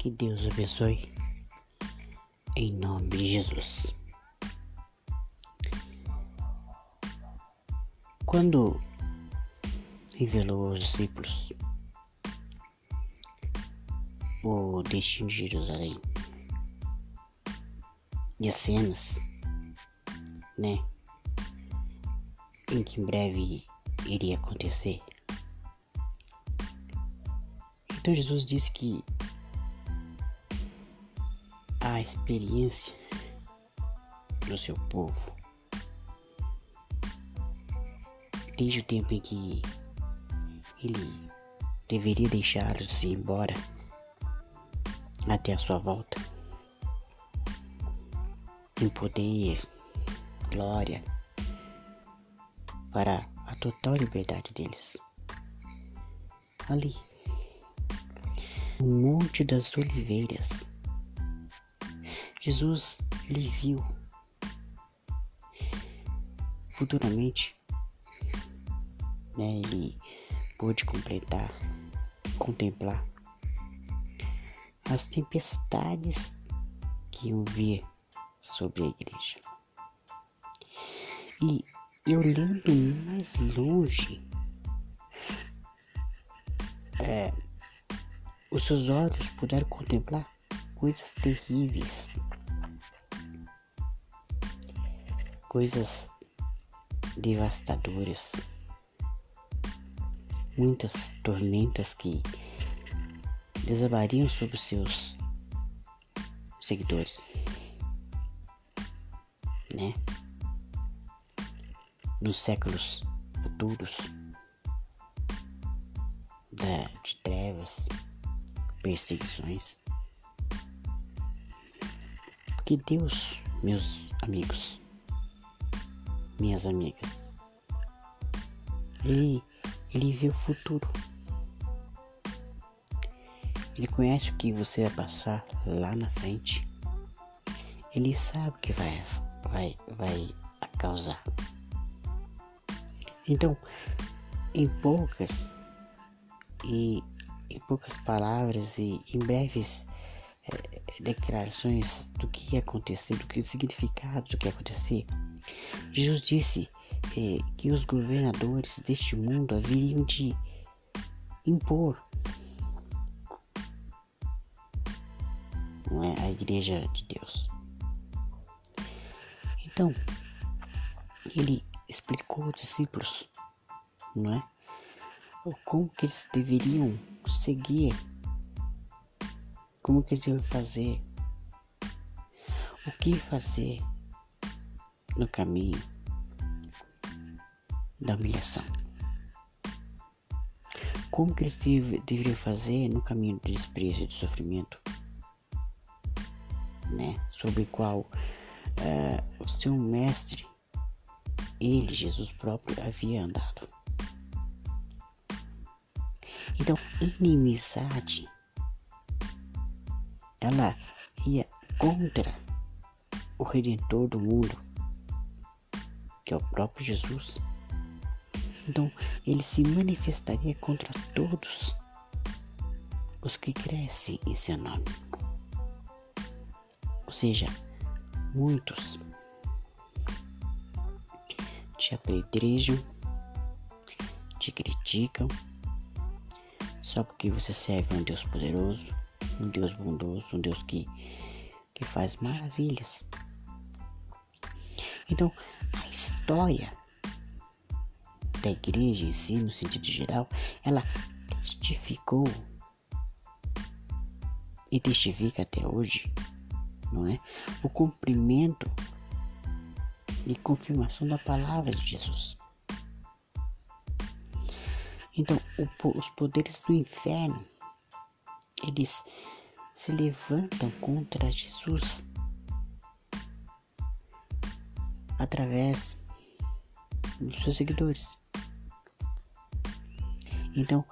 Que Deus abençoe. Em nome de Jesus. Quando revelou aos discípulos o destino de Jerusalém e as cenas, né, em que em breve iria acontecer. Então Jesus disse que a experiência do seu povo, desde o tempo em que ele deveria deixá-los ir embora até a sua volta, em poder, glória, para a total liberdade deles. Ali, no Monte das Oliveiras, Jesus lhe viu. Futuramente, né, ele pôde completar, contemplar as tempestades que iam vir sobre a igreja. E e olhando mais longe, é, os seus olhos puderam contemplar coisas terríveis, coisas devastadoras, muitas tormentas que desabariam sobre seus seguidores, né? nos séculos futuros da, de trevas, perseguições. Porque Deus, meus amigos, minhas amigas, Ele, ele vê o futuro. Ele conhece o que você vai passar lá na frente. Ele sabe o que vai, vai, vai causar. Então, em poucas e em poucas palavras e em breves é, declarações do que ia acontecer, do que o significado do que ia acontecer, Jesus disse é, que os governadores deste mundo haveriam de impor não é, a igreja de Deus. Então, ele explicou aos discípulos, não é? Como que eles deveriam seguir, como que iam fazer, o que fazer no caminho da humilhação. Como que eles deveriam fazer no caminho do desprezo e do sofrimento, né? Sobre o qual uh, o seu mestre ele, Jesus próprio, havia andado. Então, inimizade, ela ia contra o Redentor do mundo, que é o próprio Jesus. Então, ele se manifestaria contra todos os que crescem em seu nome. Ou seja, muitos te apedrejam, te criticam, só porque você serve um Deus poderoso, um Deus bondoso, um Deus que, que faz maravilhas. Então, a história da igreja em si, no sentido geral, ela testificou e testifica até hoje, não é? O cumprimento e confirmação da palavra de Jesus. Então, o, os poderes do inferno, eles se levantam contra Jesus através dos seus seguidores. Então,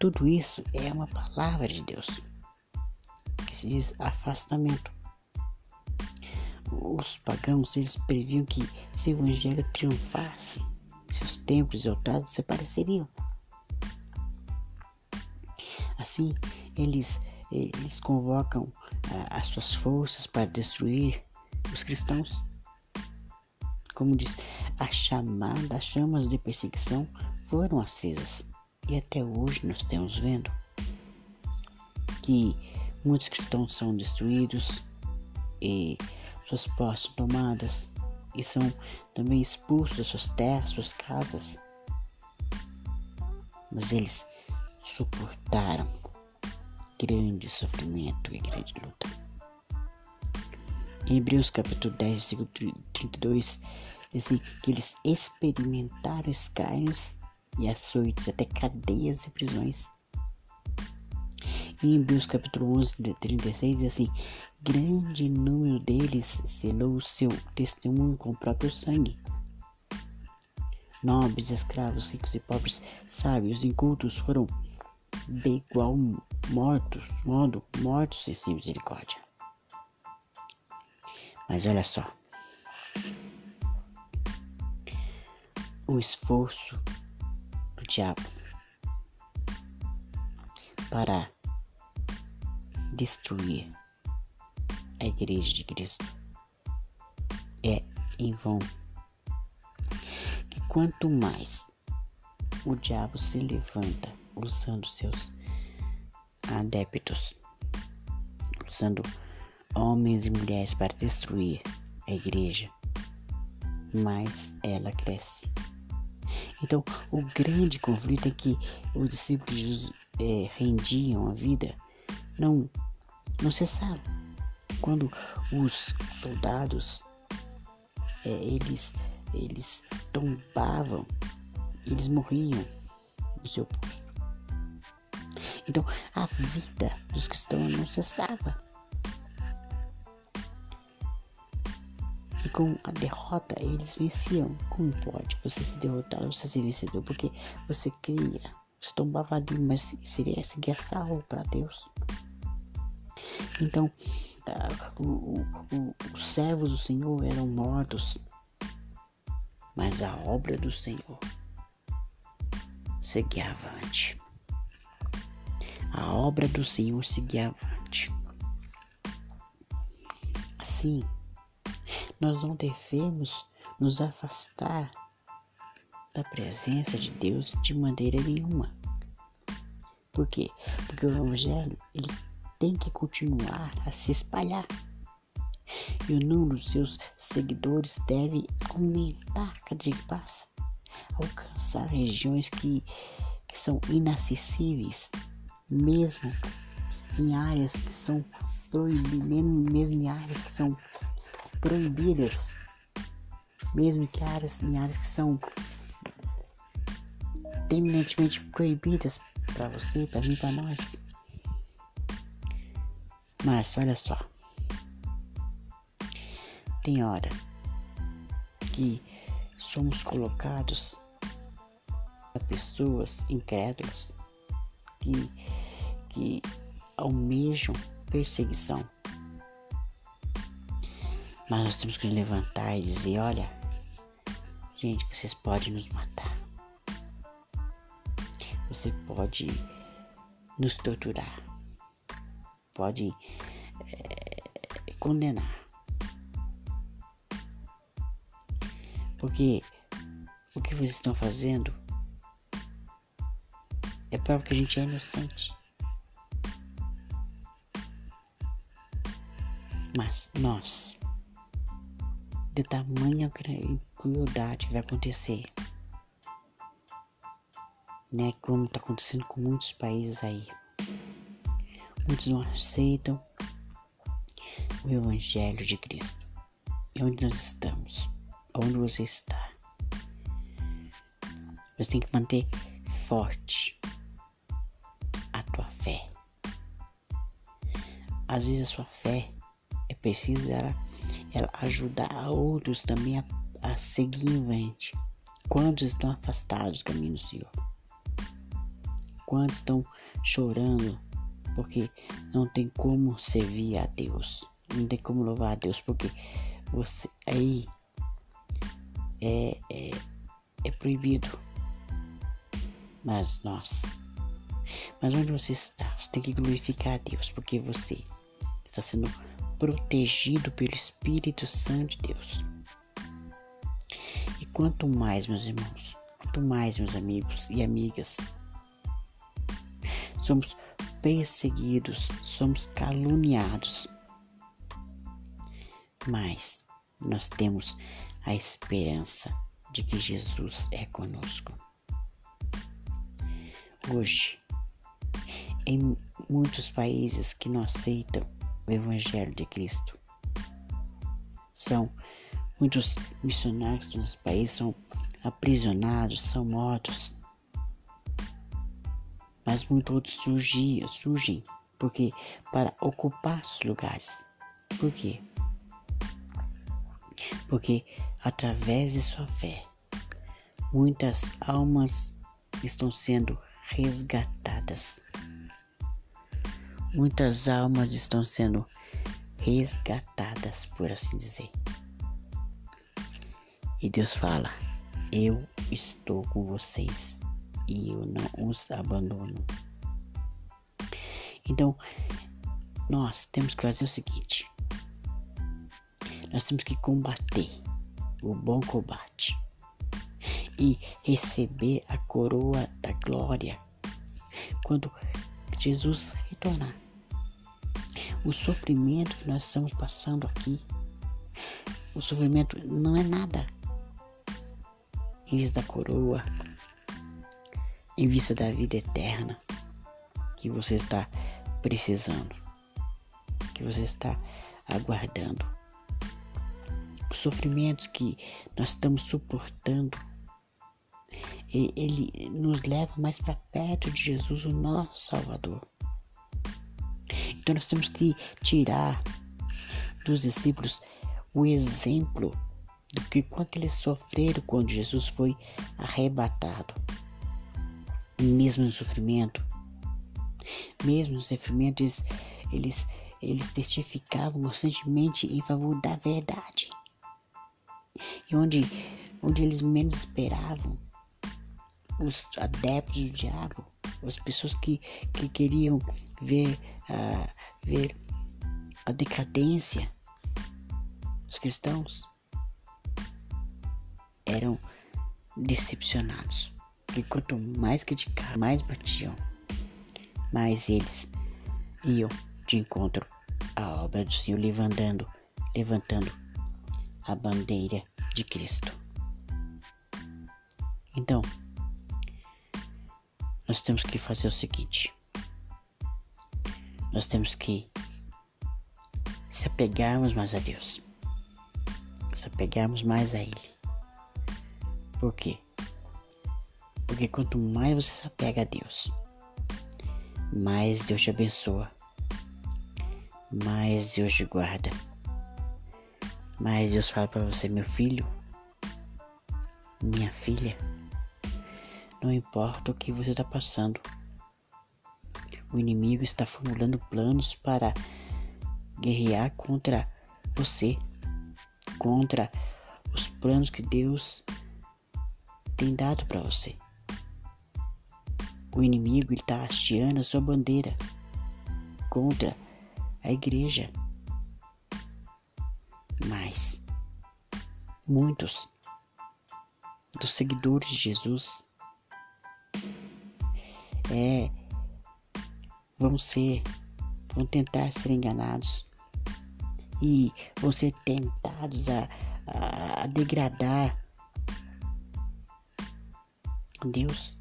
tudo isso é uma palavra de Deus que se diz afastamento os pagãos eles previam que se o evangelho triunfasse, seus templos e altares desapareceriam. Assim, eles eles convocam ah, as suas forças para destruir os cristãos. Como diz, a chamada, as chamas de perseguição foram acesas. E até hoje nós temos vendo que muitos cristãos são destruídos e suas posses são tomadas e são também expulsos das suas terras, suas casas. Mas eles suportaram grande sofrimento e grande luta. Em Hebreus capítulo 10, versículo 32, diz assim, que eles experimentaram escárnios e açoites, até cadeias e prisões. Em Hebreus capítulo 11, 36, diz assim, grande número deles selou o seu testemunho com o próprio sangue. Nobres, escravos, ricos e pobres, sábios, incultos foram de igual mortos, modo mortos e sem misericórdia. Mas olha só. O esforço do diabo para destruir a igreja de Cristo é em vão. Que quanto mais o diabo se levanta usando seus adeptos, usando homens e mulheres para destruir a igreja, mais ela cresce. Então, o grande conflito é que os discípulos de Jesus é, rendiam a vida, não, não cessaram. Quando os soldados, é, eles, eles tombavam, eles morriam no seu posto. Então, a vida dos cristãos não cessava. E com a derrota, eles venciam. Como pode você se derrotar, você ser vencedor? Porque você cria, você tombava ali, mas seria seguir salvo para Deus. Então, uh, o, o, os servos do Senhor eram mortos, mas a obra do Senhor seguia avante. A obra do Senhor seguia avante. Assim, nós não devemos nos afastar da presença de Deus de maneira nenhuma. Por quê? Porque o Evangelho ele tem que continuar a se espalhar. E o número dos seus seguidores deve aumentar cada dia que passa, alcançar regiões que, que são inacessíveis, mesmo em áreas que são proibidas, mesmo, em áreas que são proibidas, mesmo que áreas, em áreas que são terminantemente proibidas para você, para mim, para nós. Mas olha só, tem hora que somos colocados a pessoas incrédulas que, que almejam perseguição mas nós temos que levantar e dizer: olha, gente, vocês podem nos matar. Você pode nos torturar. Pode é, condenar. Porque o que vocês estão fazendo é prova que a gente é inocente. Mas nós de tamanha crueldade vai acontecer. Né? Como está acontecendo com muitos países aí. Muitos não aceitam o Evangelho de Cristo. E onde nós estamos? Onde você está? Você tem que manter forte a tua fé. Às vezes a sua fé preciso ela ela ajudar outros também a, a seguir em frente. Quantos estão afastados do caminho do Senhor? Quantos estão chorando porque não tem como servir a Deus? Não tem como louvar a Deus porque você aí é, é, é proibido. Mas nós, Mas onde você está, você tem que glorificar a Deus, porque você está sendo protegido pelo Espírito Santo de Deus. E quanto mais, meus irmãos, quanto mais, meus amigos e amigas, somos perseguidos, somos caluniados, mas nós temos a esperança de que Jesus é conosco. Hoje, em muitos países que não aceitam o Evangelho de Cristo, são muitos missionários do nosso país são aprisionados, são mortos. Mas muitos outros surgem, porque para ocupar os lugares. Por quê? Porque através de sua fé, muitas almas estão sendo resgatadas. Muitas almas estão sendo resgatadas, por assim dizer. E Deus fala: Eu estou com vocês e eu não os abandono. Então, nós temos que fazer o seguinte: nós temos que combater o bom combate e receber a coroa da glória quando Jesus retornar. O sofrimento que nós estamos passando aqui, o sofrimento não é nada em vista da coroa, em vista da vida eterna que você está precisando, que você está aguardando. Os sofrimentos que nós estamos suportando ele nos leva mais para perto de Jesus, o nosso Salvador. Então nós temos que tirar dos discípulos o exemplo do que quanto eles sofreram quando Jesus foi arrebatado. Mesmo no sofrimento, mesmo no sofrimento, eles, eles, eles testificavam constantemente em favor da verdade. E onde, onde eles menos esperavam, os adeptos do diabo, as pessoas que, que queriam ver, uh, ver a decadência, os cristãos eram decepcionados. Porque quanto mais criticavam, mais batiam, mais eles iam de encontro à obra do Senhor, levantando, levantando a bandeira de Cristo. Então, nós temos que fazer o seguinte: nós temos que se apegarmos mais a Deus, se apegarmos mais a Ele. Por quê? Porque quanto mais você se apega a Deus, mais Deus te abençoa, mais Deus te guarda, mais Deus fala para você, meu filho, minha filha. Não importa o que você está passando. O inimigo está formulando planos para guerrear contra você, contra os planos que Deus tem dado para você. O inimigo está hasteando a sua bandeira contra a igreja. Mas muitos dos seguidores de Jesus é, vão ser, vão tentar ser enganados e vão ser tentados a, a, a degradar Deus.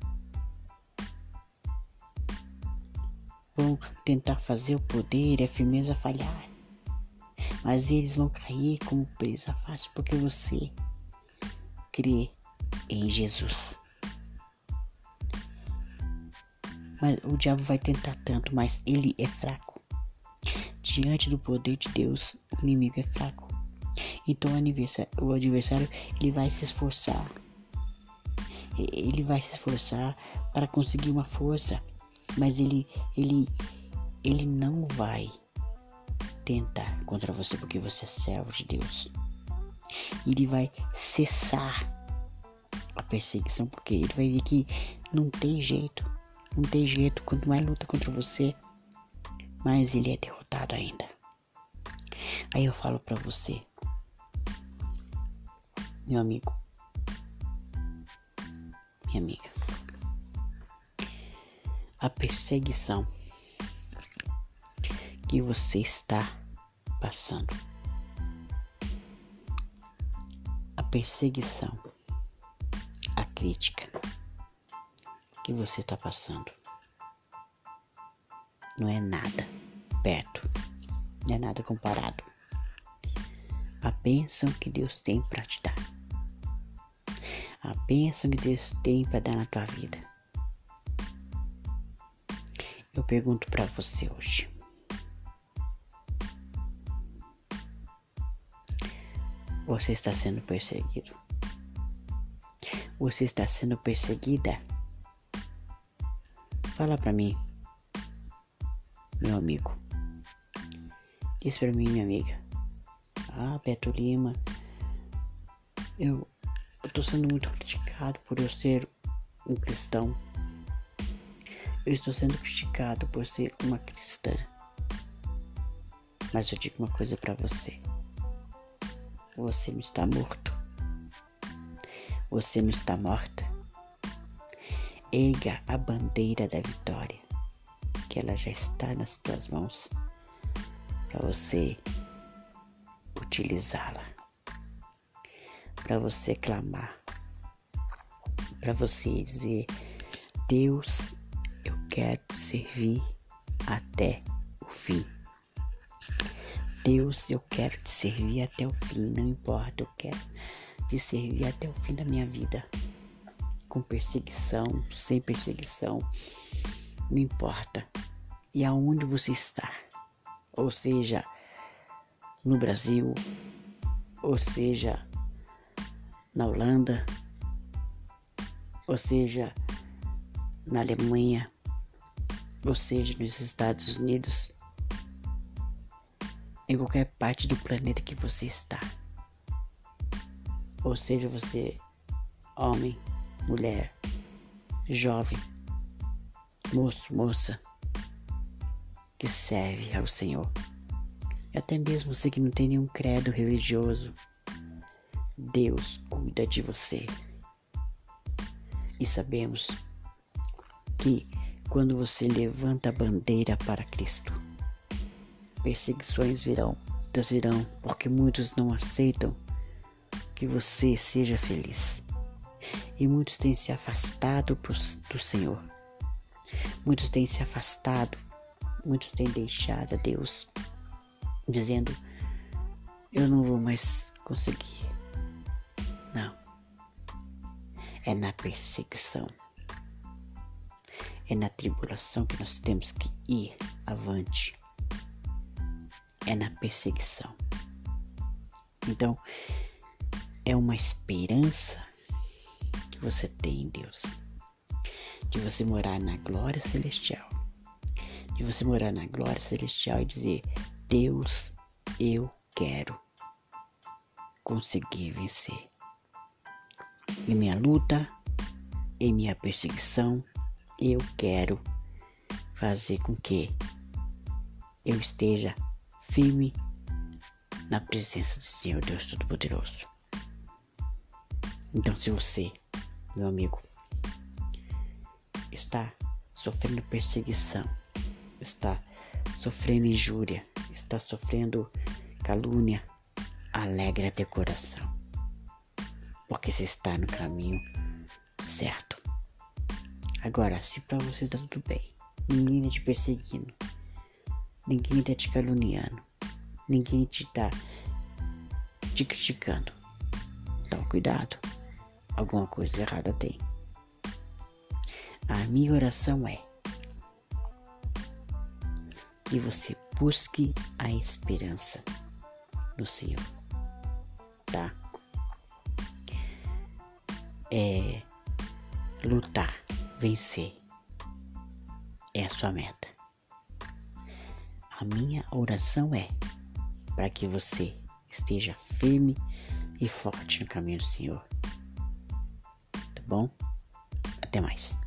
Vão tentar fazer o poder e a firmeza falhar. Mas eles vão cair como presa fácil porque você crê em Jesus. Mas o diabo vai tentar tanto, mas ele é fraco. Diante do poder de Deus, o inimigo é fraco. Então o adversário ele vai se esforçar. Ele vai se esforçar para conseguir uma força, mas ele ele ele não vai tentar contra você porque você é servo de Deus. Ele vai cessar a perseguição porque ele vai ver que não tem jeito Não tem jeito, quanto mais luta contra você, mais ele é derrotado ainda. Aí eu falo para você, meu amigo, minha amiga, a perseguição que você está passando, a perseguição, a crítica que você está passando não é nada perto, não é nada comparado a bênção que Deus tem para te dar, a bênção que Deus tem para dar na tua vida. Eu pergunto para você hoje. Você está sendo perseguido? Você está sendo perseguida? Fala para mim meu amigo. Diz para mim, minha amiga. Ah, Beto Lima, eu, eu tô sendo muito criticado por eu ser um cristão. Eu estou sendo criticado por ser uma cristã. Mas eu digo uma coisa para você. Você não está morto. Você não está morta. Erga a bandeira da vitória que ela já está nas tuas mãos para você utilizá-la, para você clamar, para você dizer: Deus, eu quero te servir até o fim. Deus, eu quero te servir até o fim, não importa, eu quero te servir até o fim da minha vida. Com perseguição, sem perseguição, não importa. E aonde você está? Ou seja, no Brasil, ou seja, na Holanda, ou seja, na Alemanha, ou seja, nos Estados Unidos, em qualquer parte do planeta que você está. Ou seja, você, homem, mulher, jovem, moço, moça, que serve ao Senhor. E até mesmo você que não tem nenhum credo religioso, Deus cuida de você. E sabemos que quando você levanta a bandeira para Cristo, perseguições virão, muitas virão, porque muitos não aceitam que você seja feliz. E muitos têm se afastado do Senhor. Muitos têm se afastado, muitos têm deixado a Deus, dizendo: Eu não vou mais conseguir. Não. É na perseguição, é na tribulação que nós temos que ir avante. É na perseguição. Então, é uma esperança você tem em Deus de você morar na glória celestial, de você morar na glória celestial e dizer: Deus, eu quero conseguir vencer. Em minha luta, em minha perseguição, eu quero fazer com que eu esteja firme na presença do Senhor Deus Todo-Poderoso. Então, se você, meu amigo, está sofrendo perseguição, está sofrendo injúria, está sofrendo calúnia, alegra teu coração, porque você está no caminho certo. Agora, se para você está tudo bem, ninguém está te perseguindo, ninguém está te caluniando, ninguém te está te criticando, então cuidado, alguma coisa errada tem. A minha oração é que você busque a esperança no Senhor, tá? É lutar, vencer é a sua meta. A minha oração é para que você esteja firme e forte no caminho do Senhor. Bom? Até mais.